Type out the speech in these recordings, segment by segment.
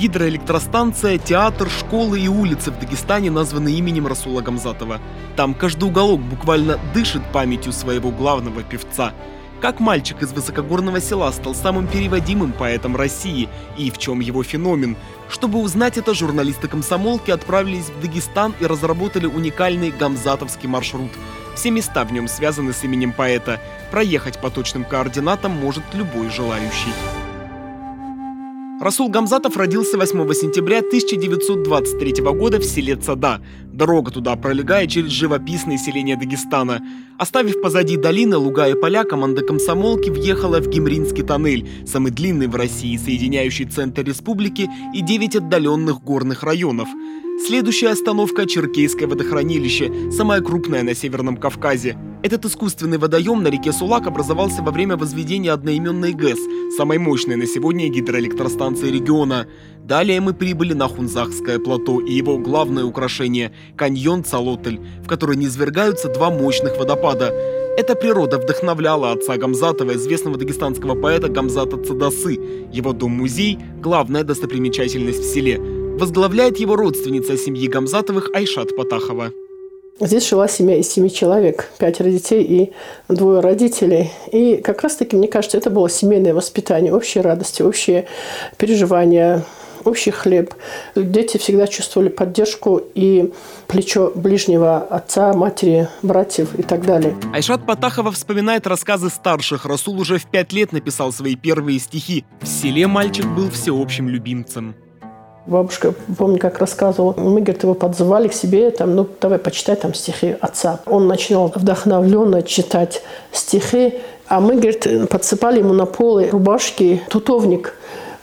Гидроэлектростанция, театр, школы и улицы в Дагестане названы именем Расула Гамзатова. Там каждый уголок буквально дышит памятью своего главного певца. Как мальчик из высокогорного села стал самым переводимым поэтом России и в чем его феномен. Чтобы узнать это, журналисты комсомолки отправились в Дагестан и разработали уникальный гамзатовский маршрут. Все места в нем связаны с именем поэта. Проехать по точным координатам может любой желающий. Расул Гамзатов родился 8 сентября 1923 года в селе Цада. Дорога туда пролегает через живописное селение Дагестана. Оставив позади долины, луга и поля, команда комсомолки въехала в Гимринский тоннель, самый длинный в России, соединяющий центр республики и 9 отдаленных горных районов. Следующая остановка – Черкейское водохранилище, самое крупное на Северном Кавказе. Этот искусственный водоем на реке Сулак образовался во время возведения одноименной ГЭС, самой мощной на сегодня гидроэлектростанции региона. Далее мы прибыли на Хунзахское плато и его главное украшение – каньон Цалотель, в который низвергаются два мощных водопада. Эта природа вдохновляла отца Гамзатова, известного дагестанского поэта Гамзата Цадасы. Его дом-музей – главная достопримечательность в селе – Возглавляет его родственница семьи Гамзатовых Айшат Патахова. Здесь жила семья из семи человек, пятеро детей и двое родителей. И как раз-таки, мне кажется, это было семейное воспитание, общие радости, общие переживания, общий хлеб. Дети всегда чувствовали поддержку и плечо ближнего отца, матери, братьев и так далее. Айшат Патахова вспоминает рассказы старших. Расул уже в пять лет написал свои первые стихи. В селе мальчик был всеобщим любимцем. Бабушка, помню, как рассказывала, мы, говорит, его подзывали к себе, там, ну, давай почитай там стихи отца. Он начинал вдохновленно читать стихи, а мы, говорит, подсыпали ему на полы рубашки тутовник.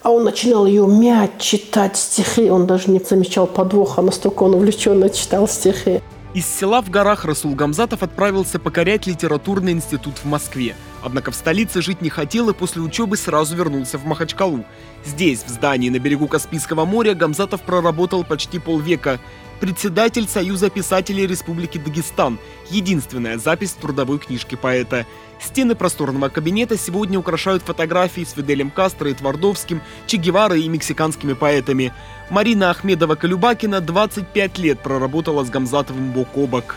А он начинал ее мять, читать стихи. Он даже не замечал подвоха, настолько он увлеченно читал стихи. Из села в горах Расул Гамзатов отправился покорять литературный институт в Москве. Однако в столице жить не хотел и после учебы сразу вернулся в Махачкалу. Здесь, в здании на берегу Каспийского моря, Гамзатов проработал почти полвека. Председатель Союза писателей Республики Дагестан. Единственная запись в трудовой книжке поэта. Стены просторного кабинета сегодня украшают фотографии с Фиделем Кастро и Твардовским, Че Геварой и мексиканскими поэтами. Марина Ахмедова-Калюбакина 25 лет проработала с Гамзатовым бок о бок.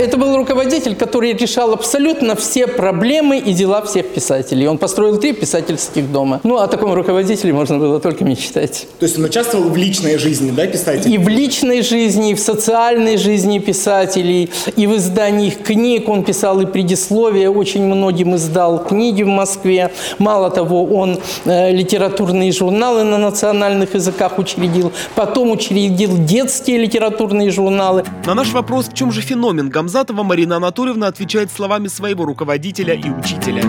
Это был руководитель, который решал абсолютно все проблемы и дела всех писателей. Он построил три писательских дома. Ну, о таком руководителе можно было только мечтать. То есть он участвовал в личной жизни, да, писателей? И в личной жизни, и в социальной жизни писателей, и в издании книг. Он писал и предисловия, очень многим издал книги в Москве. Мало того, он э, литературные журналы на национальных языках учредил, потом учредил детские литературные журналы. На наш вопрос, в чем же феномен Гамзатова Марина Анатольевна отвечает словами своего руководителя и учителя.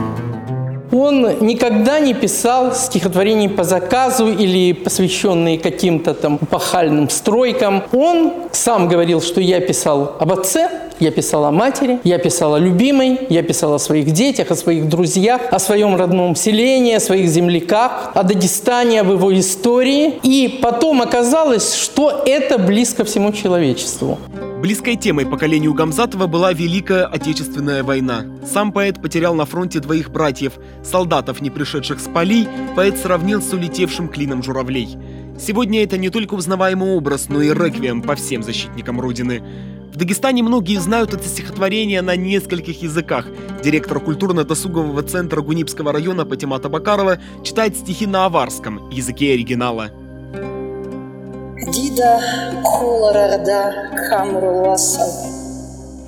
Он никогда не писал стихотворений по заказу или посвященные каким-то там пахальным стройкам. Он сам говорил, что я писал об отце, я писал о матери, я писал о любимой, я писал о своих детях, о своих друзьях, о своем родном селении, о своих земляках, о Дагестане, об его истории. И потом оказалось, что это близко всему человечеству. Близкой темой поколению Гамзатова была Великая Отечественная война. Сам поэт потерял на фронте двоих братьев. Солдатов, не пришедших с полей, поэт сравнил с улетевшим клином журавлей. Сегодня это не только узнаваемый образ, но и реквием по всем защитникам Родины. В Дагестане многие знают это стихотворение на нескольких языках. Директор культурно-досугового центра Гунипского района Патимата Бакарова читает стихи на аварском, языке оригинала. дида коларағда камруласав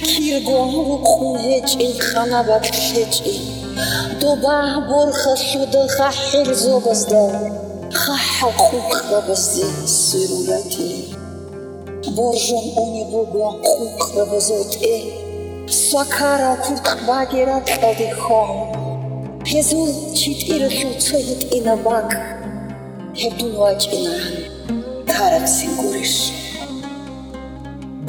киргоҳаву хунҳечӣ ханаба кушечӣ добаҳ борха шудаха ҳирзобазда хаҳа хукрабази сирурати боржон они бугон хукрабазотэ сакара куртбагератадихон ҳезул читирахилцоит инабак ҳедунвачина taraf seguras.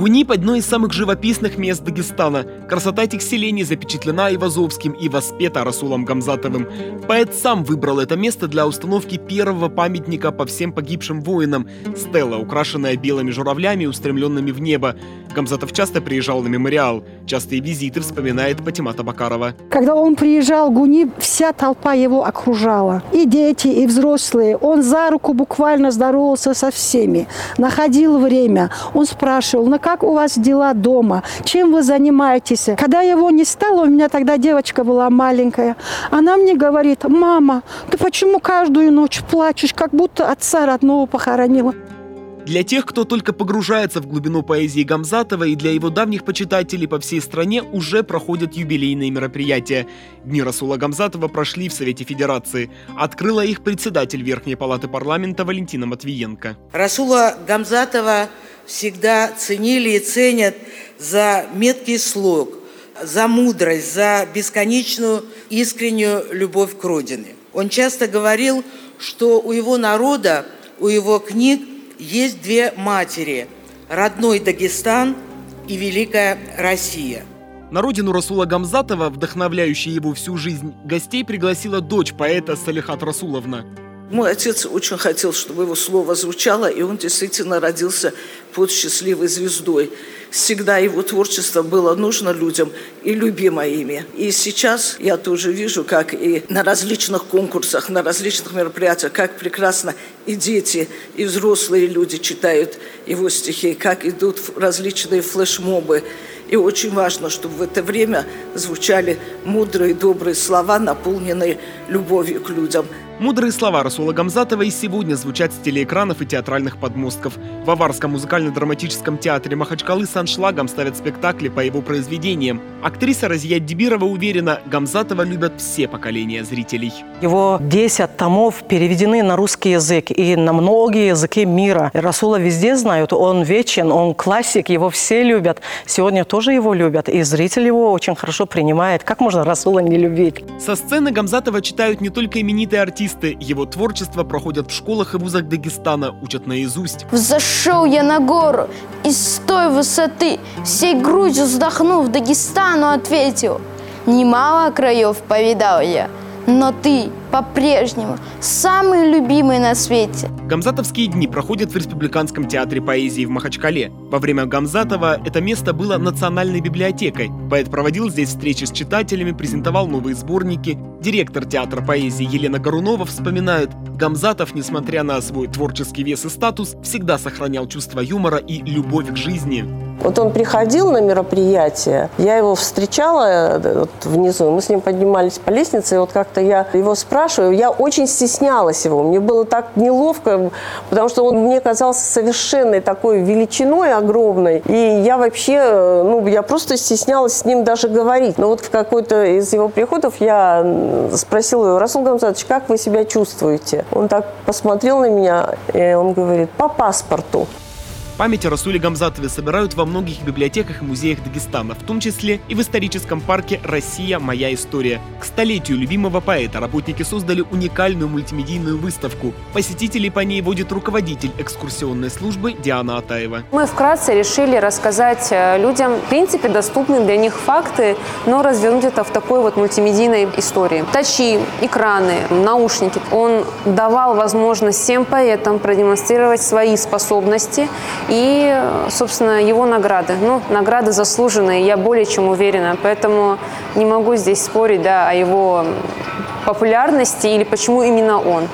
Гунип – одно из самых живописных мест Дагестана. Красота этих селений запечатлена и Вазовским, и воспета Расулом Гамзатовым. Поэт сам выбрал это место для установки первого памятника по всем погибшим воинам – стела, украшенная белыми журавлями, устремленными в небо. Гамзатов часто приезжал на мемориал. Частые визиты вспоминает Патимата Бакарова. Когда он приезжал, Гунип, вся толпа его окружала. И дети, и взрослые. Он за руку буквально здоровался со всеми. Находил время. Он спрашивал, на как у вас дела дома, чем вы занимаетесь. Когда его не стало, у меня тогда девочка была маленькая, она мне говорит, мама, ты почему каждую ночь плачешь, как будто отца родного похоронила? Для тех, кто только погружается в глубину поэзии Гамзатова и для его давних почитателей по всей стране уже проходят юбилейные мероприятия. Дни Расула Гамзатова прошли в Совете Федерации. Открыла их председатель Верхней Палаты парламента Валентина Матвиенко. Расула Гамзатова всегда ценили и ценят за меткий слог, за мудрость, за бесконечную искреннюю любовь к Родине. Он часто говорил, что у его народа, у его книг есть две матери – родной Дагестан и Великая Россия. На родину Расула Гамзатова, вдохновляющая его всю жизнь, гостей пригласила дочь поэта Салихат Расуловна. Мой отец очень хотел, чтобы его слово звучало, и он действительно родился под счастливой звездой. Всегда его творчество было нужно людям и любимо ими. И сейчас я тоже вижу, как и на различных конкурсах, на различных мероприятиях, как прекрасно и дети, и взрослые люди читают его стихи, как идут различные флешмобы. И очень важно, чтобы в это время звучали мудрые, добрые слова, наполненные любовью к людям. Мудрые слова Расула Гамзатова и сегодня звучат с телеэкранов и театральных подмостков. В Аварском музыкально-драматическом театре Махачкалы с аншлагом ставят спектакли по его произведениям. Актриса Разия Дибирова уверена, Гамзатова любят все поколения зрителей. Его 10 томов переведены на русский язык и на многие языки мира. Расула везде знают, он вечен, он классик, его все любят. Сегодня тоже его любят, и зритель его очень хорошо принимает. Как можно Расула не любить? Со сцены Гамзатова читают не только именитые артисты. Его творчество проходят в школах и вузах Дагестана, учат наизусть. Взошел я на гору из той высоты, всей грудью вздохнув, Дагестану ответил. Немало краев повидал я, но ты по-прежнему самый любимый на свете. Гамзатовские дни проходят в Республиканском театре поэзии в Махачкале. Во время Гамзатова это место было национальной библиотекой. Поэт проводил здесь встречи с читателями, презентовал новые сборники. Директор театра поэзии Елена Горунова вспоминает, Гамзатов, несмотря на свой творческий вес и статус, всегда сохранял чувство юмора и любовь к жизни. Вот он приходил на мероприятие, я его встречала э, вот, внизу, мы с ним поднимались по лестнице, и вот как-то я его спрашиваю, я очень стеснялась его, мне было так неловко, потому что он мне казался совершенной такой величиной огромной, и я вообще, э, ну, я просто стеснялась с ним даже говорить. Но вот в какой-то из его приходов я спросила его, Расул Гамзатович, как вы себя чувствуете? Он так посмотрел на меня, и он говорит, по паспорту. Память о Расуле Гамзатове собирают во многих библиотеках и музеях Дагестана, в том числе и в историческом парке «Россия. Моя история». К столетию любимого поэта работники создали уникальную мультимедийную выставку. Посетителей по ней водит руководитель экскурсионной службы Диана Атаева. Мы вкратце решили рассказать э, людям, в принципе, доступные для них факты, но развернуть это в такой вот мультимедийной истории. Тачи, экраны, наушники. Он давал возможность всем поэтам продемонстрировать свои способности и, собственно, его награды. Ну, награды заслуженные, я более чем уверена, поэтому не могу здесь спорить да, о его популярности или почему именно он.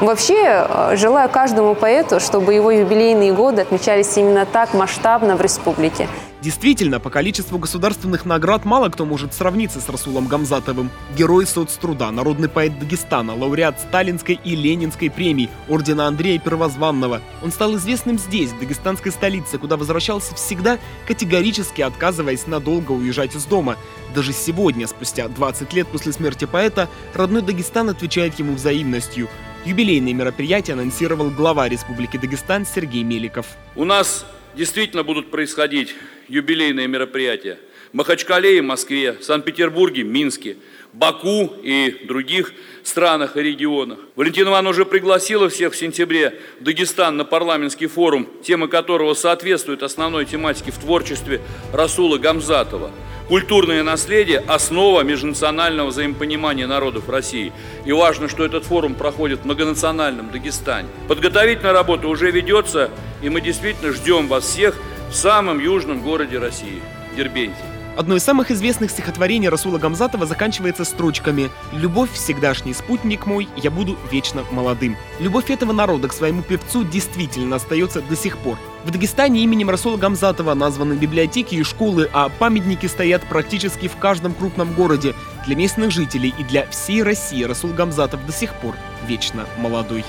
Вообще, э, желаю каждому поэту, чтобы его юбилейные годы отмечались именно так масштабно в республике. Действительно, по количеству государственных наград мало кто может сравниться с Расулом Гамзатовым. Герой соцтруда, народный поэт Дагестана, лауреат Сталинской и Ленинской премий, ордена Андрея Первозванного. Он стал известным здесь, в дагестанской столице, куда возвращался всегда, категорически отказываясь надолго уезжать из дома. Даже сегодня, спустя 20 лет после смерти поэта, родной Дагестан отвечает ему взаимностью. Юбилейные мероприятия анонсировал глава Республики Дагестан Сергей Меликов. У нас действительно будут происходить юбилейные мероприятия. Махачкале и Москве, Санкт-Петербурге, Минске, Баку и других странах и регионах. Валентина Ивановна уже пригласила всех в сентябре в Дагестан на парламентский форум, тема которого соответствует основной тематике в творчестве Расула Гамзатова. Культурное наследие – основа межнационального взаимопонимания народов России. И важно, что этот форум проходит в многонациональном Дагестане. Подготовительная работа уже ведется, и мы действительно ждем вас всех в самом южном городе России – Дербенте. Одно из самых известных стихотворений Расула Гамзатова заканчивается строчками «Любовь – всегдашний спутник мой, я буду вечно молодым». Любовь этого народа к своему певцу действительно остается до сих пор. В Дагестане именем Расула Гамзатова названы библиотеки и школы, а памятники стоят практически в каждом крупном городе. Для местных жителей и для всей России Расул Гамзатов до сих пор вечно молодой.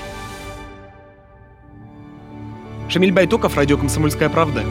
Шамиль Байтоков, радио «Комсомольская правда».